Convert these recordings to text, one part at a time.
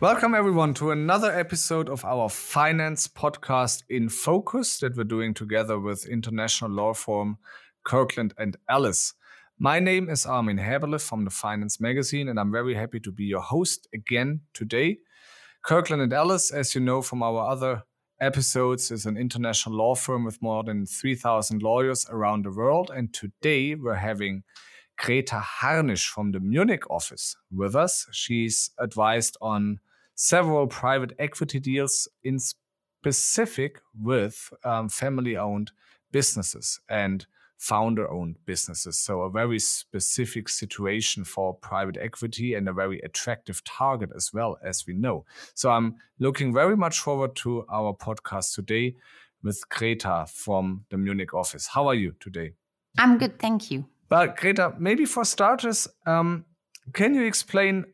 Welcome, everyone, to another episode of our finance podcast in focus that we're doing together with international law firm Kirkland and Ellis. My name is Armin Häberle from the Finance Magazine, and I'm very happy to be your host again today. Kirkland and Ellis, as you know from our other episodes, is an international law firm with more than 3,000 lawyers around the world. And today we're having Greta Harnisch from the Munich office with us. She's advised on several private equity deals in specific with um, family owned businesses and founder owned businesses. So, a very specific situation for private equity and a very attractive target as well, as we know. So, I'm looking very much forward to our podcast today with Greta from the Munich office. How are you today? I'm good, thank you. But, Greta, maybe for starters, um, can you explain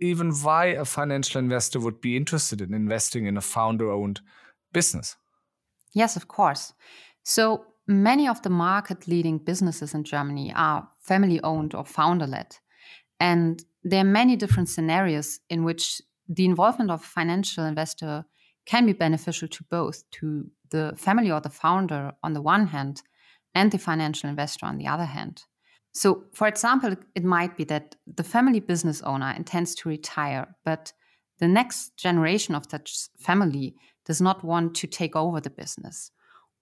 even why a financial investor would be interested in investing in a founder owned business. Yes, of course. So many of the market leading businesses in Germany are family owned or founder led. And there are many different scenarios in which the involvement of a financial investor can be beneficial to both, to the family or the founder on the one hand, and the financial investor on the other hand. So, for example, it might be that the family business owner intends to retire, but the next generation of that family does not want to take over the business.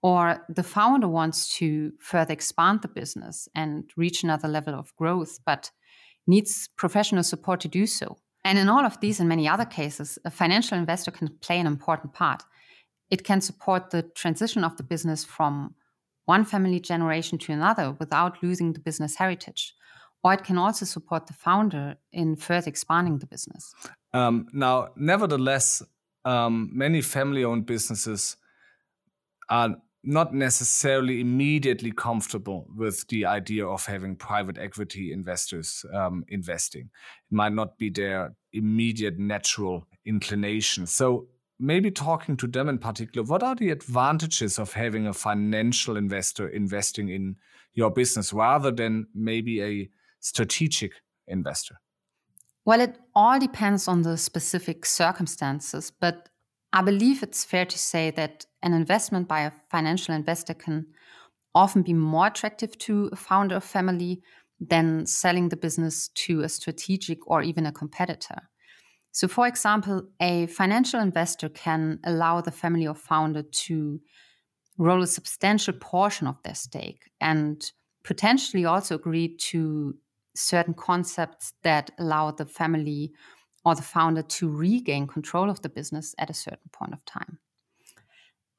Or the founder wants to further expand the business and reach another level of growth, but needs professional support to do so. And in all of these and many other cases, a financial investor can play an important part. It can support the transition of the business from one family generation to another without losing the business heritage. Or it can also support the founder in further expanding the business. Um, now, nevertheless, um, many family owned businesses are not necessarily immediately comfortable with the idea of having private equity investors um, investing. It might not be their immediate natural inclination. So, maybe talking to them in particular, what are the advantages of having a financial investor investing in your business rather than maybe a strategic investor? Well, it all depends on the specific circumstances, but I believe it's fair to say that an investment by a financial investor can often be more attractive to a founder of family than selling the business to a strategic or even a competitor. So, for example, a financial investor can allow the family or founder to roll a substantial portion of their stake and potentially also agree to certain concepts that allow the family or the founder to regain control of the business at a certain point of time.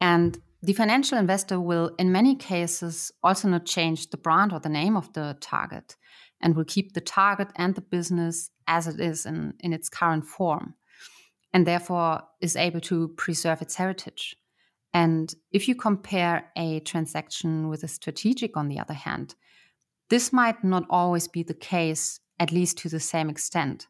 And the financial investor will, in many cases, also not change the brand or the name of the target and will keep the target and the business as it is in, in its current form, and therefore is able to preserve its heritage. And if you compare a transaction with a strategic, on the other hand, this might not always be the case, at least to the same extent.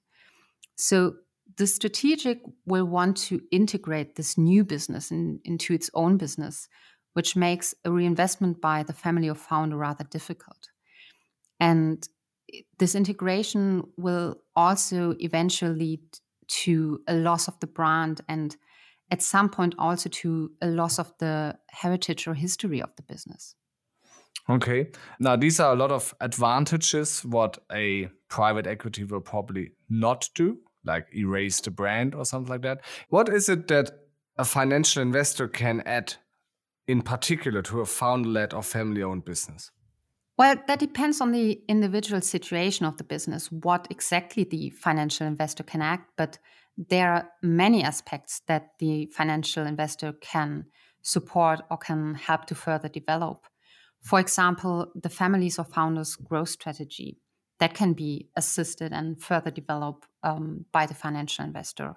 So the strategic will want to integrate this new business in, into its own business, which makes a reinvestment by the family or founder rather difficult. And this integration will also eventually lead to a loss of the brand and at some point also to a loss of the heritage or history of the business. Okay. Now, these are a lot of advantages what a private equity will probably not do, like erase the brand or something like that. What is it that a financial investor can add in particular to a founder led or family owned business? Well, that depends on the individual situation of the business, what exactly the financial investor can act. But there are many aspects that the financial investor can support or can help to further develop. For example, the families or founders' growth strategy that can be assisted and further developed um, by the financial investor.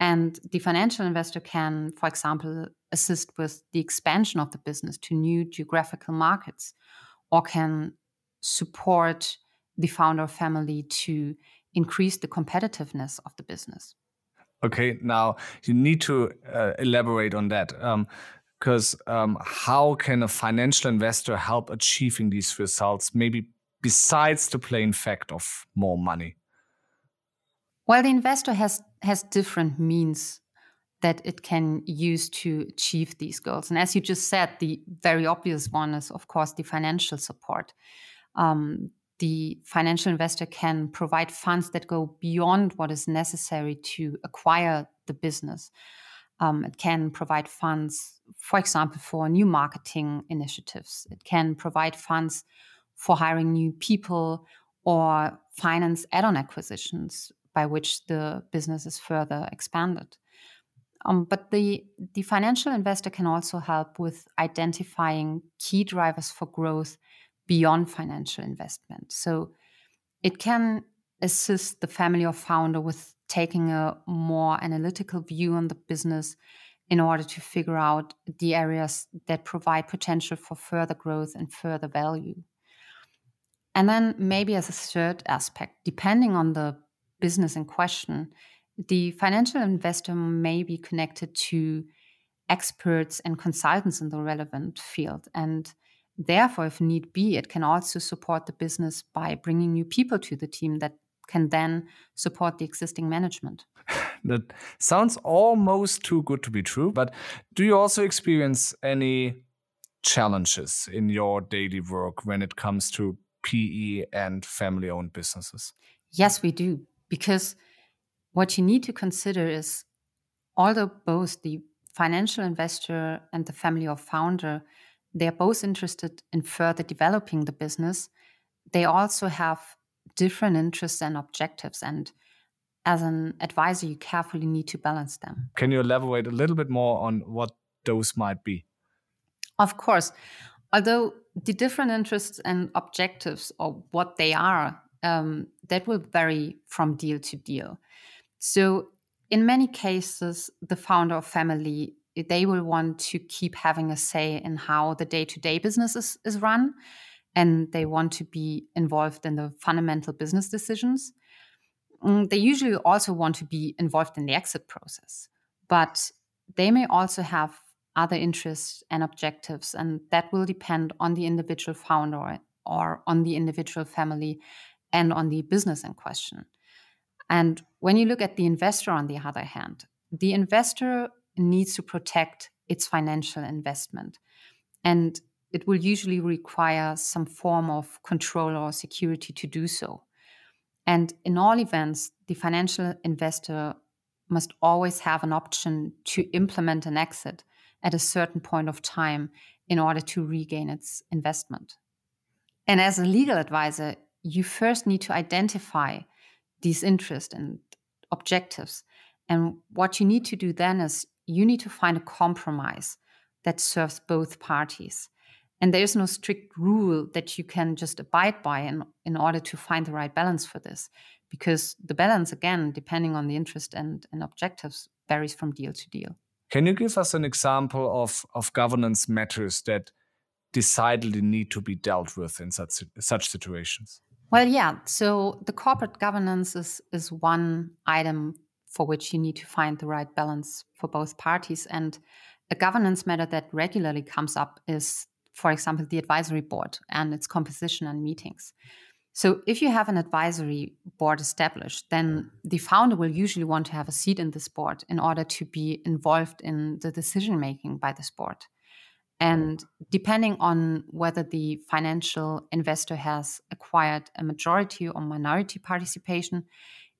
And the financial investor can, for example, assist with the expansion of the business to new geographical markets or can support the founder family to increase the competitiveness of the business. Okay, now you need to uh, elaborate on that. because um, um, how can a financial investor help achieving these results, maybe besides the plain fact of more money? Well, the investor has has different means that it can use to achieve these goals. And as you just said, the very obvious one is, of course, the financial support. Um, the financial investor can provide funds that go beyond what is necessary to acquire the business. Um, it can provide funds, for example, for new marketing initiatives. It can provide funds for hiring new people or finance add on acquisitions by which the business is further expanded. Um, but the, the financial investor can also help with identifying key drivers for growth beyond financial investment. So it can assist the family or founder with taking a more analytical view on the business in order to figure out the areas that provide potential for further growth and further value. And then, maybe as a third aspect, depending on the business in question, the financial investor may be connected to experts and consultants in the relevant field. And therefore, if need be, it can also support the business by bringing new people to the team that can then support the existing management. that sounds almost too good to be true. But do you also experience any challenges in your daily work when it comes to PE and family owned businesses? Yes, we do. Because what you need to consider is although both the financial investor and the family or founder they're both interested in further developing the business they also have different interests and objectives and as an advisor you carefully need to balance them can you elaborate a little bit more on what those might be of course although the different interests and objectives or what they are um, that will vary from deal to deal. So, in many cases, the founder of family they will want to keep having a say in how the day-to-day business is, is run and they want to be involved in the fundamental business decisions. Mm, they usually also want to be involved in the exit process but they may also have other interests and objectives and that will depend on the individual founder or on the individual family and on the business in question and when you look at the investor, on the other hand, the investor needs to protect its financial investment. And it will usually require some form of control or security to do so. And in all events, the financial investor must always have an option to implement an exit at a certain point of time in order to regain its investment. And as a legal advisor, you first need to identify these interests and objectives. And what you need to do then is you need to find a compromise that serves both parties. And there is no strict rule that you can just abide by in, in order to find the right balance for this. Because the balance, again, depending on the interest and, and objectives, varies from deal to deal. Can you give us an example of, of governance matters that decidedly need to be dealt with in such, such situations? Well, yeah. So the corporate governance is is one item for which you need to find the right balance for both parties. And a governance matter that regularly comes up is, for example, the advisory board and its composition and meetings. So if you have an advisory board established, then the founder will usually want to have a seat in this board in order to be involved in the decision making by this board. And depending on whether the financial investor has acquired a majority or minority participation,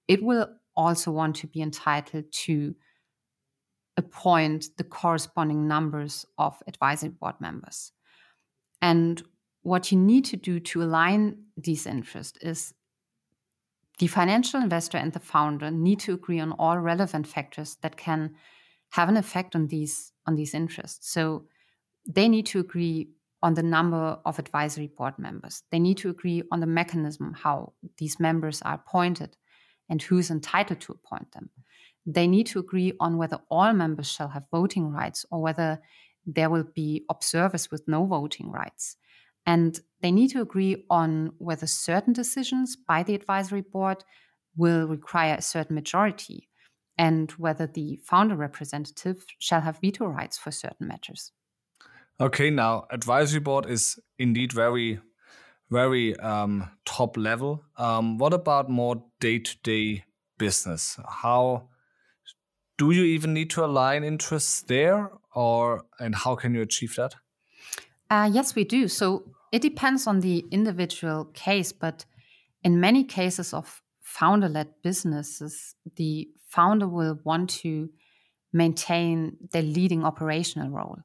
it will also want to be entitled to appoint the corresponding numbers of advisory board members. And what you need to do to align these interests is the financial investor and the founder need to agree on all relevant factors that can have an effect on these on these interests. So they need to agree on the number of advisory board members. They need to agree on the mechanism how these members are appointed and who's entitled to appoint them. They need to agree on whether all members shall have voting rights or whether there will be observers with no voting rights. And they need to agree on whether certain decisions by the advisory board will require a certain majority and whether the founder representative shall have veto rights for certain matters. Okay, now advisory board is indeed very, very um, top level. Um, what about more day to day business? How do you even need to align interests there, or and how can you achieve that? Uh, yes, we do. So it depends on the individual case, but in many cases of founder led businesses, the founder will want to maintain their leading operational role.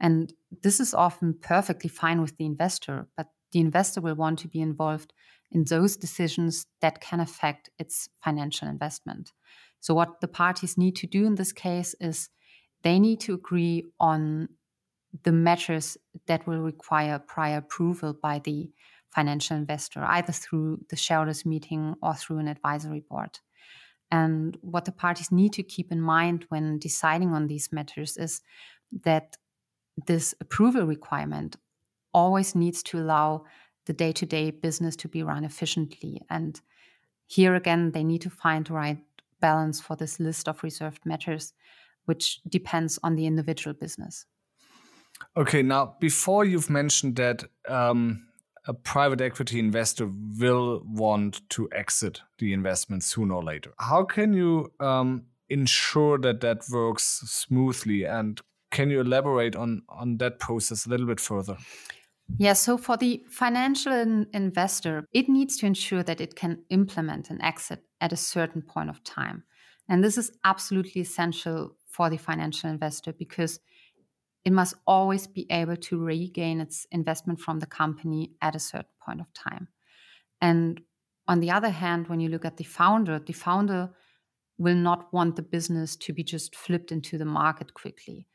And this is often perfectly fine with the investor, but the investor will want to be involved in those decisions that can affect its financial investment. So, what the parties need to do in this case is they need to agree on the measures that will require prior approval by the financial investor, either through the shareholders meeting or through an advisory board. And what the parties need to keep in mind when deciding on these matters is that this approval requirement always needs to allow the day to day business to be run efficiently. And here again, they need to find the right balance for this list of reserved matters, which depends on the individual business. Okay, now before you've mentioned that um, a private equity investor will want to exit the investment sooner or later, how can you um, ensure that that works smoothly? And can you elaborate on on that process a little bit further? Yeah, so for the financial investor, it needs to ensure that it can implement an exit at a certain point of time. And this is absolutely essential for the financial investor because it must always be able to regain its investment from the company at a certain point of time. And on the other hand, when you look at the founder, the founder will not want the business to be just flipped into the market quickly.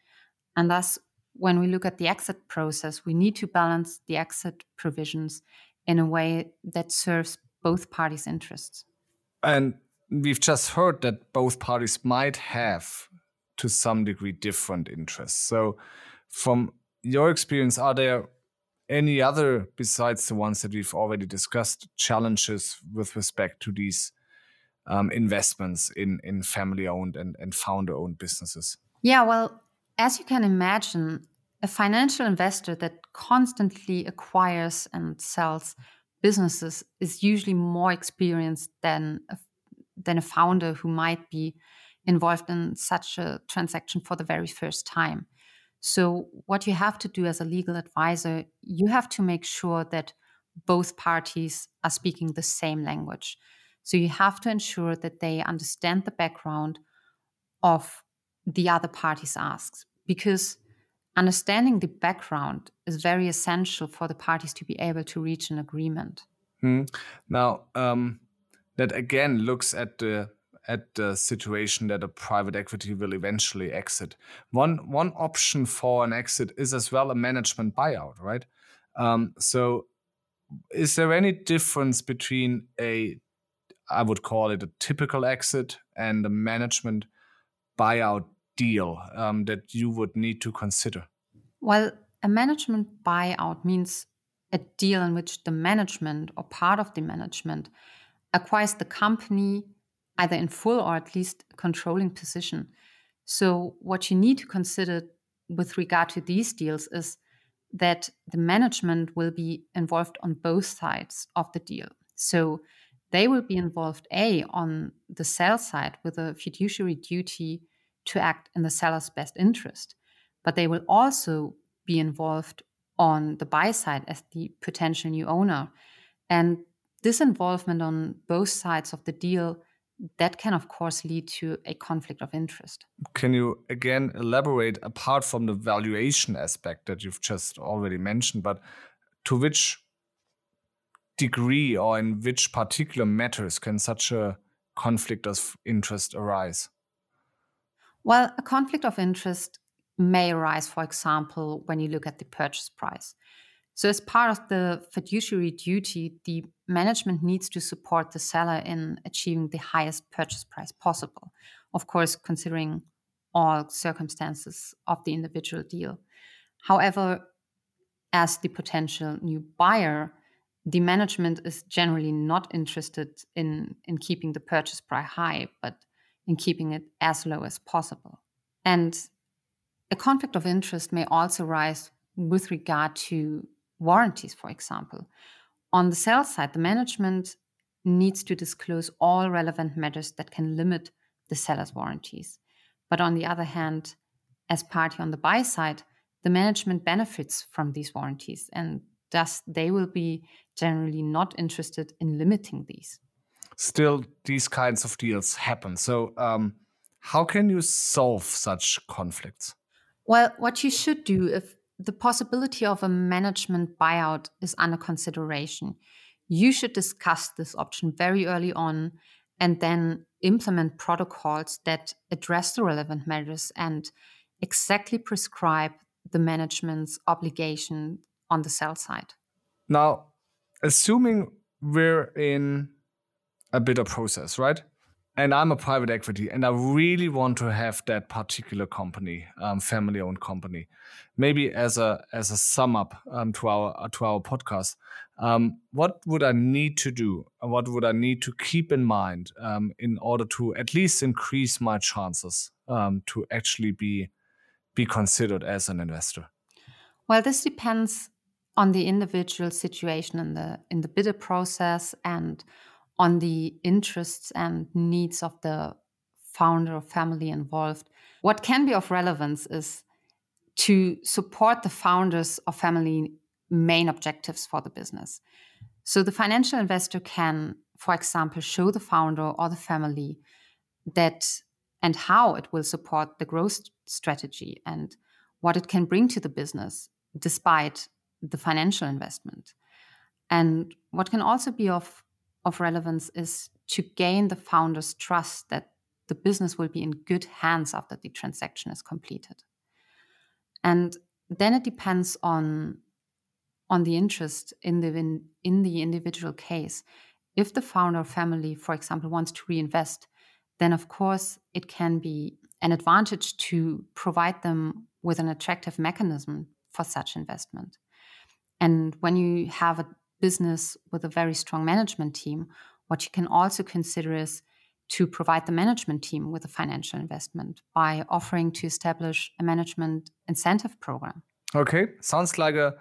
And thus, when we look at the exit process, we need to balance the exit provisions in a way that serves both parties' interests. And we've just heard that both parties might have to some degree different interests. So, from your experience, are there any other, besides the ones that we've already discussed, challenges with respect to these um, investments in, in family owned and, and founder owned businesses? Yeah, well, as you can imagine, a financial investor that constantly acquires and sells businesses is usually more experienced than a, than a founder who might be involved in such a transaction for the very first time. So, what you have to do as a legal advisor, you have to make sure that both parties are speaking the same language. So, you have to ensure that they understand the background of the other party's asks because understanding the background is very essential for the parties to be able to reach an agreement. Hmm. Now, um, that again looks at the at the situation that a private equity will eventually exit. One one option for an exit is as well a management buyout, right? Um, so, is there any difference between a I would call it a typical exit and a management buyout deal um, that you would need to consider? Well, a management buyout means a deal in which the management or part of the management acquires the company either in full or at least controlling position. So, what you need to consider with regard to these deals is that the management will be involved on both sides of the deal. So, they will be involved, A, on the sell side with a fiduciary duty to act in the seller's best interest, but they will also be involved on the buy side as the potential new owner. And this involvement on both sides of the deal that can of course lead to a conflict of interest. Can you again elaborate apart from the valuation aspect that you've just already mentioned, but to which degree or in which particular matters can such a conflict of interest arise? Well, a conflict of interest may arise, for example, when you look at the purchase price. So, as part of the fiduciary duty, the management needs to support the seller in achieving the highest purchase price possible, of course, considering all circumstances of the individual deal. However, as the potential new buyer, the management is generally not interested in, in keeping the purchase price high, but in keeping it as low as possible. And a conflict of interest may also rise with regard to warranties, for example. On the sell side, the management needs to disclose all relevant matters that can limit the seller's warranties. But on the other hand, as party on the buy side, the management benefits from these warranties and thus they will be generally not interested in limiting these. Still, these kinds of deals happen. So, um, how can you solve such conflicts? Well, what you should do if the possibility of a management buyout is under consideration, you should discuss this option very early on and then implement protocols that address the relevant measures and exactly prescribe the management's obligation on the sell side. Now, assuming we're in a bidder process, right? And I'm a private equity, and I really want to have that particular company, um, family-owned company. Maybe as a as a sum up um, to our to our podcast, um, what would I need to do? What would I need to keep in mind um, in order to at least increase my chances um, to actually be be considered as an investor? Well, this depends on the individual situation in the in the bidder process and on the interests and needs of the founder or family involved. What can be of relevance is to support the founders or family main objectives for the business. So the financial investor can, for example, show the founder or the family that and how it will support the growth strategy and what it can bring to the business despite the financial investment. And what can also be of, of relevance is to gain the founder's trust that the business will be in good hands after the transaction is completed. And then it depends on, on the interest in the, in, in the individual case. If the founder family, for example, wants to reinvest, then of course it can be an advantage to provide them with an attractive mechanism for such investment. And when you have a business with a very strong management team, what you can also consider is to provide the management team with a financial investment by offering to establish a management incentive program. Okay, sounds like a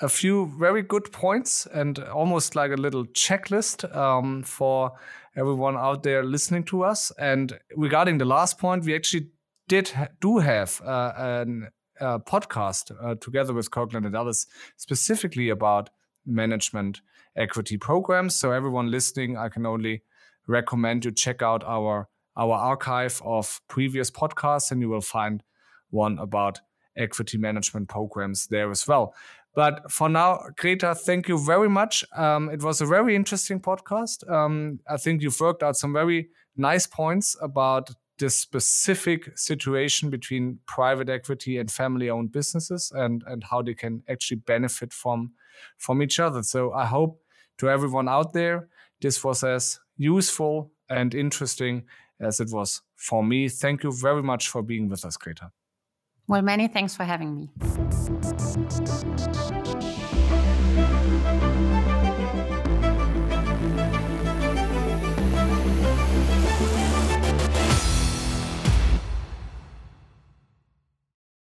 a few very good points and almost like a little checklist um, for everyone out there listening to us. And regarding the last point, we actually did ha do have uh, an uh, podcast uh, together with Kirkland and Ellis specifically about management equity programs. So everyone listening, I can only recommend you check out our our archive of previous podcasts, and you will find one about equity management programs there as well. But for now, Greta, thank you very much. Um, it was a very interesting podcast. Um, I think you've worked out some very nice points about this specific situation between private equity and family-owned businesses and and how they can actually benefit from from each other. So I hope to everyone out there this was as useful and interesting as it was for me. Thank you very much for being with us, Greta. Well, many thanks for having me.